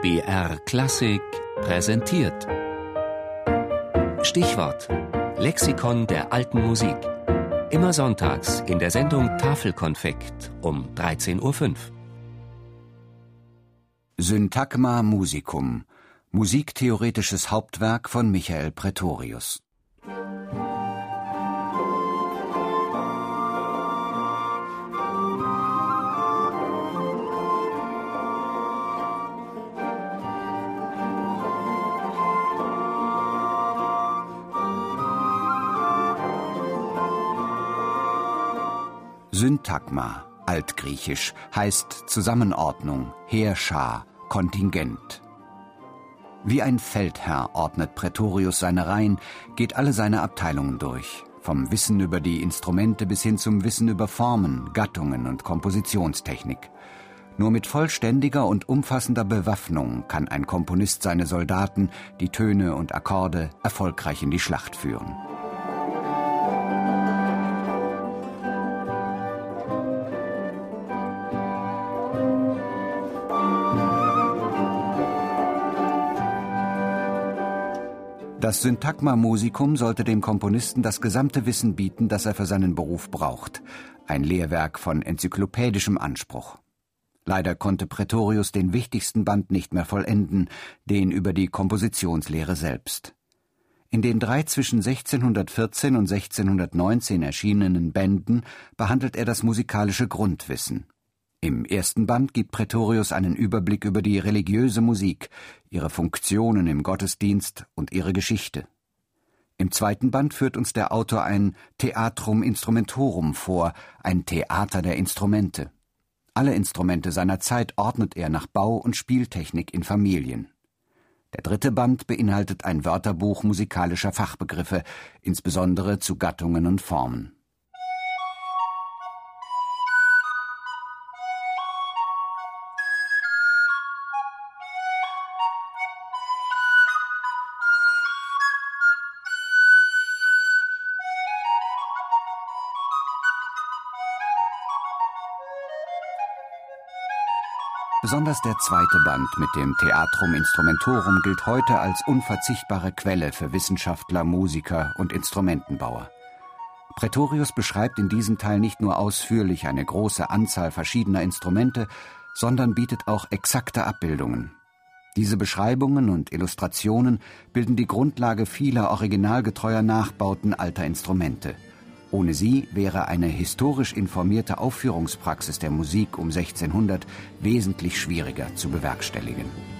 BR Klassik präsentiert. Stichwort: Lexikon der alten Musik. Immer sonntags in der Sendung Tafelkonfekt um 13.05 Uhr. Syntagma Musicum. Musiktheoretisches Hauptwerk von Michael Pretorius. Syntagma, altgriechisch, heißt Zusammenordnung, Heerschar, Kontingent. Wie ein Feldherr ordnet Pretorius seine Reihen, geht alle seine Abteilungen durch, vom Wissen über die Instrumente bis hin zum Wissen über Formen, Gattungen und Kompositionstechnik. Nur mit vollständiger und umfassender Bewaffnung kann ein Komponist seine Soldaten, die Töne und Akkorde erfolgreich in die Schlacht führen. Das Syntagma Musicum sollte dem Komponisten das gesamte Wissen bieten, das er für seinen Beruf braucht. Ein Lehrwerk von enzyklopädischem Anspruch. Leider konnte Pretorius den wichtigsten Band nicht mehr vollenden, den über die Kompositionslehre selbst. In den drei zwischen 1614 und 1619 erschienenen Bänden behandelt er das musikalische Grundwissen. Im ersten Band gibt Pretorius einen Überblick über die religiöse Musik, ihre Funktionen im Gottesdienst und ihre Geschichte. Im zweiten Band führt uns der Autor ein Theatrum Instrumentorum vor, ein Theater der Instrumente. Alle Instrumente seiner Zeit ordnet er nach Bau und Spieltechnik in Familien. Der dritte Band beinhaltet ein Wörterbuch musikalischer Fachbegriffe, insbesondere zu Gattungen und Formen. Besonders der zweite Band mit dem Theatrum Instrumentorum gilt heute als unverzichtbare Quelle für Wissenschaftler, Musiker und Instrumentenbauer. Pretorius beschreibt in diesem Teil nicht nur ausführlich eine große Anzahl verschiedener Instrumente, sondern bietet auch exakte Abbildungen. Diese Beschreibungen und Illustrationen bilden die Grundlage vieler originalgetreuer Nachbauten alter Instrumente – ohne sie wäre eine historisch informierte Aufführungspraxis der Musik um 1600 wesentlich schwieriger zu bewerkstelligen.